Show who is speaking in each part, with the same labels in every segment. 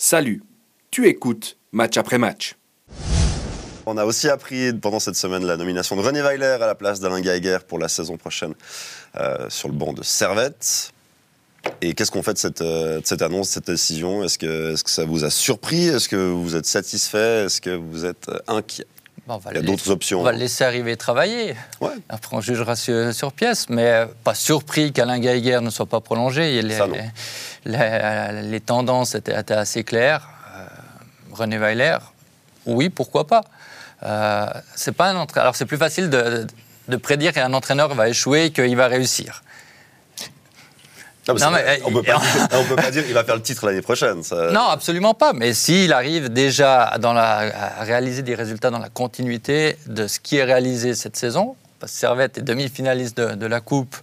Speaker 1: Salut, tu écoutes match après match.
Speaker 2: On a aussi appris pendant cette semaine la nomination de René Weiler à la place d'Alain Geiger pour la saison prochaine euh, sur le banc de Servette. Et qu'est-ce qu'on fait de cette, euh, annonce, de cette décision? Est-ce que, est que ça vous a surpris? Est-ce que vous êtes satisfait? Est-ce que vous êtes euh, inquiet?
Speaker 3: Bon, on va
Speaker 2: Il y a d'autres options.
Speaker 3: On va le laisser arriver travailler.
Speaker 2: Ouais.
Speaker 3: Après, on jugera sur, sur pièce, mais euh, pas surpris qu'Alain Geiger ne soit pas prolongé. Les,
Speaker 2: Ça, non.
Speaker 3: les, les tendances étaient, étaient assez claires. Euh, René Weiler, oui, pourquoi pas. Euh, c'est pas un entra- Alors, c'est plus facile de, de prédire qu'un entraîneur va échouer qu'il va réussir.
Speaker 2: Non, mais, on peut
Speaker 3: euh,
Speaker 2: peut pas dire qu'il va faire le titre l'année prochaine. ça-
Speaker 3: Non, absolument pas. Mais s'il arrive déjà dans la- à réaliser des résultats dans la continuité de ce qui est réalisé cette saison, parce que Servette est demi-finaliste de, de la Coupe,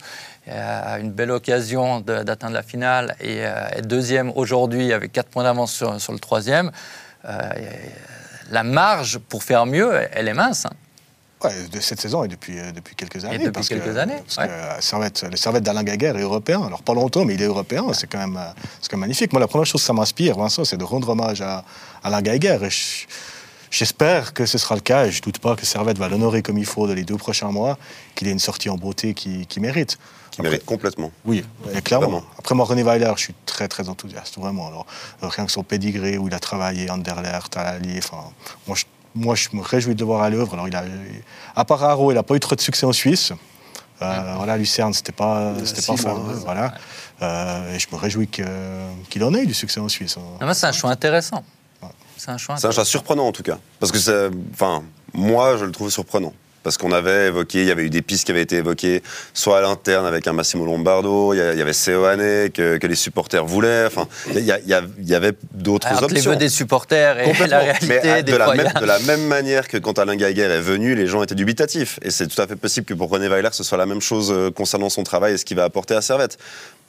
Speaker 3: et a une belle occasion d'atteindre la finale, et euh, est deuxième aujourd'hui avec 4 points d'avance sur, sur le troisième, euh, la marge pour faire mieux, elle est mince. hein.
Speaker 4: Ouais, de cette saison et depuis, euh, depuis quelques années.
Speaker 3: depuis
Speaker 4: parce
Speaker 3: quelques
Speaker 4: que,
Speaker 3: années,
Speaker 4: Parce
Speaker 3: ouais.
Speaker 4: que euh, Servette, le Servette d'Alain Gaguer est européen. Alors pas longtemps, mais il est européen. C'est quand, même, euh, c'est quand même magnifique. Moi, la première chose que ça m'inspire, Vincent, c'est de rendre hommage à Alain Gaguer. Et je- J'espère que ce sera le cas et je ne doute pas que Servette va l'honorer comme il faut dans les deux prochains mois, qu'il ait une sortie en beauté qui, qui mérite.
Speaker 2: Qui mérite complètement.
Speaker 4: Oui, et clairement.
Speaker 2: Vraiment.
Speaker 4: Après, moi, René Weiler, je suis très, très enthousiaste, vraiment. Alors, euh, rien que son pédigré où il a travaillé, Anderlecht, à l'Allier, enfin, moi je, moi, je me réjouis de le voir à l'œuvre. Alors, il a, à part Haro, il n'a pas eu trop de succès en Suisse. Euh, voilà, Lucerne, c'était pas, c'était
Speaker 5: six
Speaker 4: pas
Speaker 5: mois,
Speaker 4: fameux, voilà. Euh, et je me réjouis que- qu'il en ait eu du succès en Suisse.
Speaker 3: Ah, moi, c'est un choix intéressant. C'est un choix
Speaker 2: C'est un choix surprenant en tout cas. Parce que. Enfin, moi, je le trouve surprenant. Parce qu'on avait évoqué, il y avait eu des pistes qui avaient été évoquées, soit à l'interne avec un Massimo Lombardo, il y avait Seoane que, que les supporters voulaient. Enfin, il y, avait d'autres
Speaker 3: Entre les
Speaker 2: options.
Speaker 3: vœux des supporters et la réalité
Speaker 2: Mais
Speaker 3: des
Speaker 2: de, la même, de la même manière que quand Alain Geiger est venu, les gens étaient dubitatifs. Et c'est tout à fait possible que pour René Weiler, ce soit la même chose euh, concernant son travail et ce qu'il va apporter à Servette.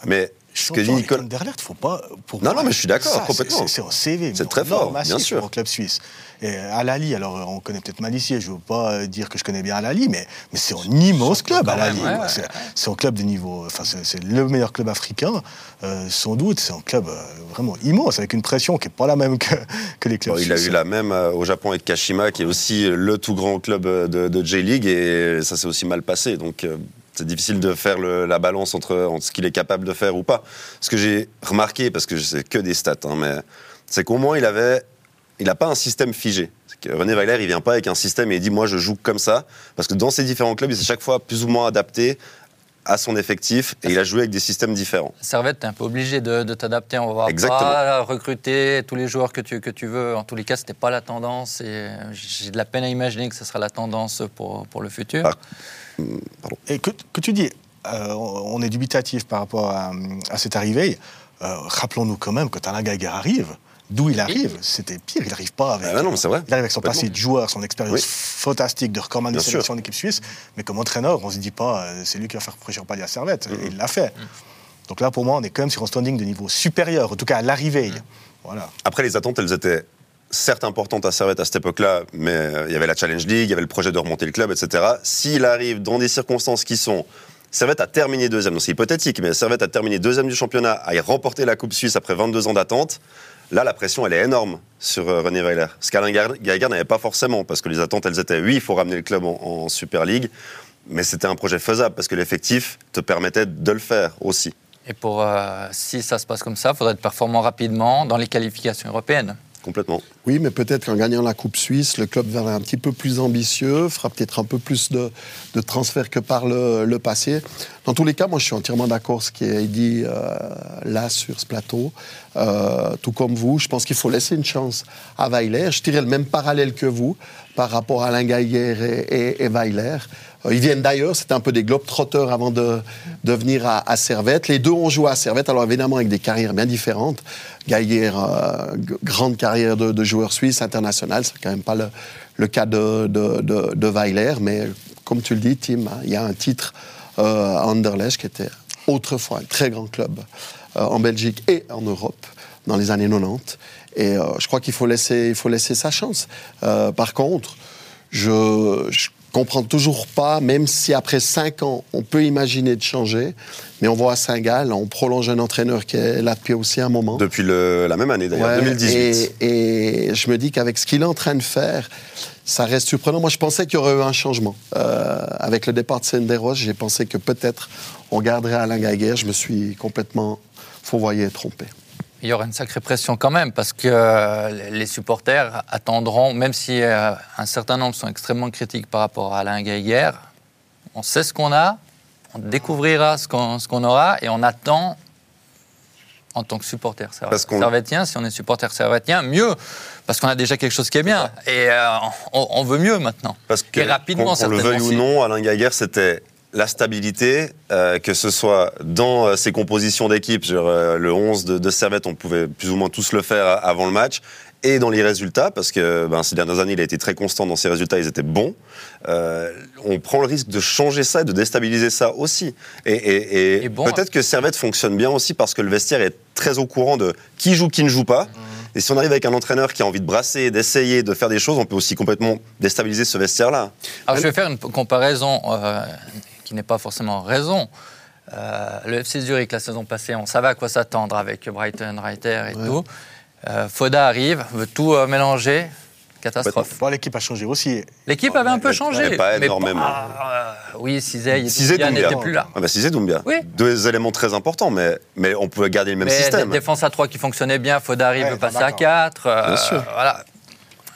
Speaker 2: Mais ce que dit Nicolas.
Speaker 4: faut pas. Pour
Speaker 2: Non,
Speaker 4: moi,
Speaker 2: non, mais je suis d'accord, complètement.
Speaker 4: c'est- un CV.
Speaker 2: C'est très fort, bien sûr.
Speaker 4: pour un club suisse. Et à Lali, alors on connaît peut-être Malissier, je ne veux pas euh, dire que je connais bien Lali, mais, mais c'est un immense club à Lali.
Speaker 3: ouais, ouais,
Speaker 4: C'est un club de niveau. Enfin, c'est le meilleur club africain, euh, sans doute. C'est un club euh, vraiment immense, avec une pression qui n'est pas la même que, que les clubs
Speaker 2: Bon, il a eu la même euh, au Japon avec Kashima, qui est aussi le tout grand club de, de J-League, et ça s'est aussi mal passé. Donc c'est difficile de faire la balance entre, ce qu'il est capable de faire ou pas. Ce que j'ai remarqué, parce que c'est que des stats, hein, mais c'est qu'au moins il avait, il n'a pas un système figé. René Weiler, il vient pas avec un système et il dit moi je joue comme ça, parce que dans ces différents clubs, il s'est chaque fois plus ou moins adapté à son effectif et il a joué avec des systèmes différents.
Speaker 3: Servette, t'es un peu obligé de, de t'adapter. On va
Speaker 2: Exactement.
Speaker 3: pas recruter tous les joueurs que tu, que tu veux. En tous les cas, c'était pas la tendance. Et j'ai de la peine à imaginer que ce sera la tendance pour, pour le futur.
Speaker 2: Ah.
Speaker 4: Et que, que tu dis, euh, on est dubitatif par rapport à, à cette arrivée. Euh, Rappelons-nous quand même que Alain Geiger arrive. D'où il arrive, c'était pire. Il n'arrive pas avec.
Speaker 2: Ah non, mais c'est vrai.
Speaker 4: Il arrive avec son passé de joueur, son expérience
Speaker 2: Oui.
Speaker 4: fantastique de recordman de sélection en équipe suisse. Mais comme entraîneur, on ne se dit pas, euh, c'est lui qui va faire le palier à Servette.
Speaker 2: Mm-hmm.
Speaker 4: Et il l'a fait. Donc là, pour moi, on est quand même sur un standing de niveau supérieur, en tout cas à l'arrivée.
Speaker 2: Mm.
Speaker 4: Voilà.
Speaker 2: Après, les attentes, elles étaient certes importantes à Servette à cette époque-là, mais euh, il y avait la Challenge League, il y avait le projet de remonter le club, etc. S'il arrive dans des circonstances qui sont. Servette a terminé deuxième, c'est hypothétique, mais Servette a terminé deuxième du championnat, a remporté la Coupe Suisse après 22 ans d'attente. Là, la pression, elle est énorme sur euh, René Weiler. Ce qu'Alain Geiger n'avait pas forcément, parce que les attentes, elles étaient oui, il faut ramener le club en, en Super League, mais c'était un projet faisable, parce que l'effectif te permettait de le faire aussi.
Speaker 3: Et pour, euh, si ça se passe comme ça, il faudrait être performant rapidement dans les qualifications européennes.
Speaker 5: Oui, mais peut-être qu'en gagnant la Coupe Suisse, le club va un petit peu plus ambitieux, fera peut-être un peu plus de, de transferts que par le, le passé. Dans tous les cas, moi, je suis entièrement d'accord ce qui est dit euh, là sur ce plateau. Euh, tout comme vous, je pense qu'il faut laisser une chance à Weiler. Je dirais le même parallèle que vous par rapport à Alain et, et, et Weiler. Euh, Ils viennent d'ailleurs, c'était un peu des globetrotters avant de, de venir à, Servette. Les deux ont joué à Servette, alors évidemment avec des carrières bien différentes. Geiger, euh, grande carrière de, joueur suisse international, c'est quand même pas le, le cas de, de, de, Weiler, mais comme tu le dis, Tim, hein, il y a un titre euh, à Anderlecht qui était autrefois un très grand club en Belgique et en Europe dans les années 90. Et je crois qu'il faut laisser, il faut laisser sa chance. Par contre, je, je comprends toujours pas, même si après cinq ans, on peut imaginer de changer, mais on voit à Saint-Gall, on prolonge un entraîneur qui est là depuis aussi un moment.
Speaker 2: Depuis le- la même année d'ailleurs,
Speaker 5: Ouais,
Speaker 2: 2018.
Speaker 5: Et, et je me dis qu'avec ce qu'il est en train de faire, ça reste surprenant. Moi, je pensais qu'il y aurait eu un changement. Euh, avec le départ de Senderos, j'ai pensé que peut-être on garderait Alain Gaguerre. Je me suis complètement fourvoyé et trompé.
Speaker 3: Il y aura une sacrée pression quand même, parce que euh, les supporters attendront, même si euh, un certain nombre sont extrêmement critiques par rapport à Alain Gaillère, on sait ce qu'on a, on découvrira ce qu'on ce qu'on aura, et on attend, en tant que supporter serv-
Speaker 2: Parce qu'on-
Speaker 3: servétien, si on est supporter servétien, mieux, parce qu'on a déjà quelque chose qui est bien, et euh, on, on veut mieux maintenant.
Speaker 2: Parce que,
Speaker 3: et rapidement,
Speaker 2: qu'on qu'on le veuille ou non, Alain Gaguerre, c'était la stabilité, euh, que ce soit dans euh, ses compositions d'équipe, euh, le 11 de, de Servette, on pouvait plus ou moins tous le faire euh, avant le match, et dans les résultats, parce que ben, ces dernières années, il a été très constant dans ses résultats, ils étaient bons. Euh, on prend le risque de changer ça et de déstabiliser ça aussi. Et, et- et
Speaker 3: Et bon,
Speaker 2: peut-être que Servette fonctionne bien aussi parce que le vestiaire est très au courant de qui joue, qui ne joue pas. Et si on arrive avec un entraîneur qui a envie de brasser, d'essayer, de faire des choses, on peut aussi complètement déstabiliser ce vestiaire-là.
Speaker 3: Alors, je vais faire une comparaison euh, qui n'est pas forcément raison. Euh, le FC Zurich, la saison passée, on savait à quoi s'attendre avec Brighton, Reiter et tout. Euh, Foda arrive, veut tout euh, mélanger. Catastrophe.
Speaker 4: Bon, l'équipe a changé aussi.
Speaker 3: L'équipe avait un peu changé.
Speaker 2: mais pas énormément.
Speaker 3: euh, oui, Cizé, Doumbia. n'était plus là.
Speaker 2: Ah bah Cizé Doumbia.
Speaker 3: Oui.
Speaker 2: Deux éléments très importants, mais, mais on pouvait garder le même
Speaker 3: Mais
Speaker 2: système.
Speaker 3: défense à 3 qui fonctionnait bien, Foda arrive,
Speaker 4: Ouais,
Speaker 3: veut passer à 4.
Speaker 2: Bien sûr.
Speaker 3: Voilà.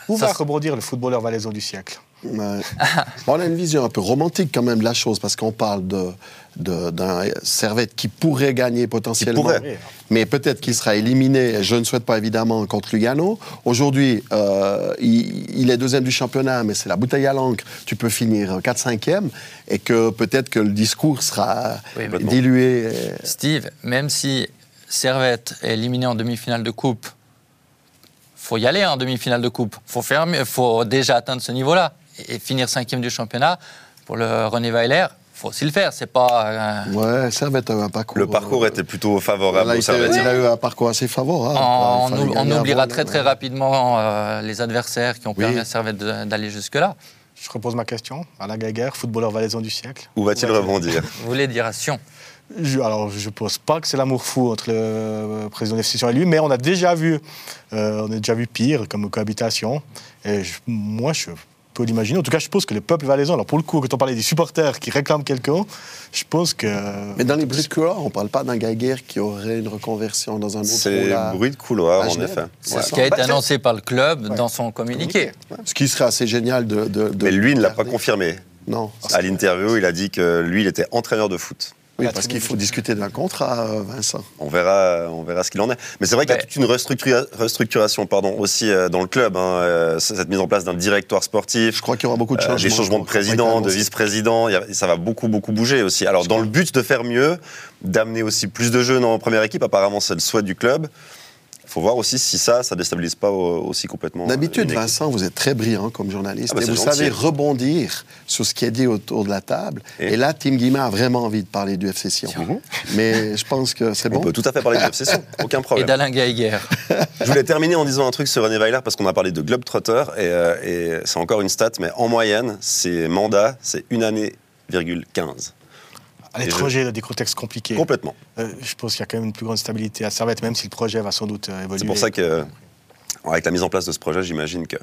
Speaker 4: Où
Speaker 3: Ça,
Speaker 4: va rebondir le footballeur valaisan du siècle?
Speaker 5: Ouais. Bon, on a une vision un peu romantique quand même de la chose, parce qu'on parle de, de- d'un Servette qui pourrait gagner potentiellement.
Speaker 2: pourrait.
Speaker 5: Mais peut-être qu'il sera éliminé, je ne souhaite pas évidemment, contre Lugano. Aujourd'hui, euh, il, il est deuxième du championnat, mais c'est la bouteille à l'encre. Tu peux finir 4-5e, et que peut-être que le discours sera
Speaker 3: Oui, mais
Speaker 2: bon.
Speaker 5: dilué.
Speaker 3: Steve, même si Servette est éliminé en demi-finale de coupe, faut y aller en demi-finale de coupe. Faut faire, faut déjà atteindre ce niveau-là et, finir cinquième du championnat pour le René Weiler. Faut aussi le faire. C'est pas euh,
Speaker 5: Ouais, Servette a eu un parcours.
Speaker 2: Le parcours
Speaker 5: euh,
Speaker 2: était plutôt favorable
Speaker 5: Là,
Speaker 2: aux
Speaker 5: il, a eu un parcours assez favorable.
Speaker 3: on,
Speaker 5: fallait
Speaker 3: on oubliera très très
Speaker 5: ouais.
Speaker 3: rapidement euh, les adversaires qui ont
Speaker 5: Oui.
Speaker 3: permis à Servette d'aller jusque-là.
Speaker 4: Je repose ma question. Alain Gaguerre, footballeur valaisan du siècle.
Speaker 2: Où va-t-il rebondir?
Speaker 3: Vous voulez dire à Sion?
Speaker 4: Je, alors, je ne pense pas que c'est l'amour fou entre le président de Sion et lui, mais on a déjà vu, euh, on a déjà vu pire comme cohabitation. Et je- moi, je peux l'imaginer. En tout cas, je pense que le peuple valaisan, alors pour le coup, quand on parlait des supporters qui réclament quelqu'un, je pense que.
Speaker 5: Mais dans les bruits de couloir, on ne parle pas d'un Gaguerre qui aurait une reconversion dans un autre
Speaker 2: C'est
Speaker 5: à-
Speaker 2: bruit de couloir, en effet.
Speaker 3: C'est
Speaker 2: Ouais.
Speaker 3: ce qui a été annoncé par le club dans son communiqué.
Speaker 5: Ce qui serait assez génial de. de- de
Speaker 2: Mais lui ne l'a pas confirmé.
Speaker 5: Non.
Speaker 2: À l'interview, il a dit que lui, il était entraîneur de foot.
Speaker 5: Oui, parce qu'il faut discuter d'un contrat, euh, Vincent.
Speaker 2: On verra, on verra ce qu'il en est. Mais c'est vrai qu'il y a toute une restructura- restructuration pardon, aussi euh, dans le club. hein, euh, cette mise en place d'un directoire sportif,
Speaker 5: Je crois qu'il y aura beaucoup de changements.
Speaker 2: des changements de président, de vice-président. Ça va beaucoup, beaucoup bouger aussi. Alors, dans le but de faire mieux, d'amener aussi plus de jeunes en première équipe, apparemment, c'est le souhait du club. Il faut voir aussi si ça, ça déstabilise pas aussi complètement. euh,
Speaker 5: D'habitude. Vincent, vous êtes très brillant comme journaliste
Speaker 2: Ah bah
Speaker 5: et vous
Speaker 2: gentil.
Speaker 5: savez rebondir sur ce qui est dit autour de la table.
Speaker 2: Et
Speaker 5: Et, là, Tim Guimet a vraiment envie de parler du FC Sion. Mais je pense que c'est
Speaker 2: On
Speaker 5: bon.
Speaker 2: peut tout à fait parler de l'obsession, aucun
Speaker 3: Et
Speaker 2: problème.
Speaker 3: d'Alain Gaillère.
Speaker 2: Je voulais terminer en disant un truc sur René Weiler parce qu'on a parlé de Globetrotter et, euh, et c'est encore une stat, mais en moyenne, ses mandats, c'est une année, virgule 15.
Speaker 4: À l'étranger, dans des contextes compliqués.
Speaker 2: Complètement.
Speaker 4: Euh, je pense qu'il y a quand même une plus grande stabilité à Servette, même si le projet va sans doute euh, évoluer.
Speaker 2: C'est pour ça que, avec la mise en place de ce projet, j'imagine que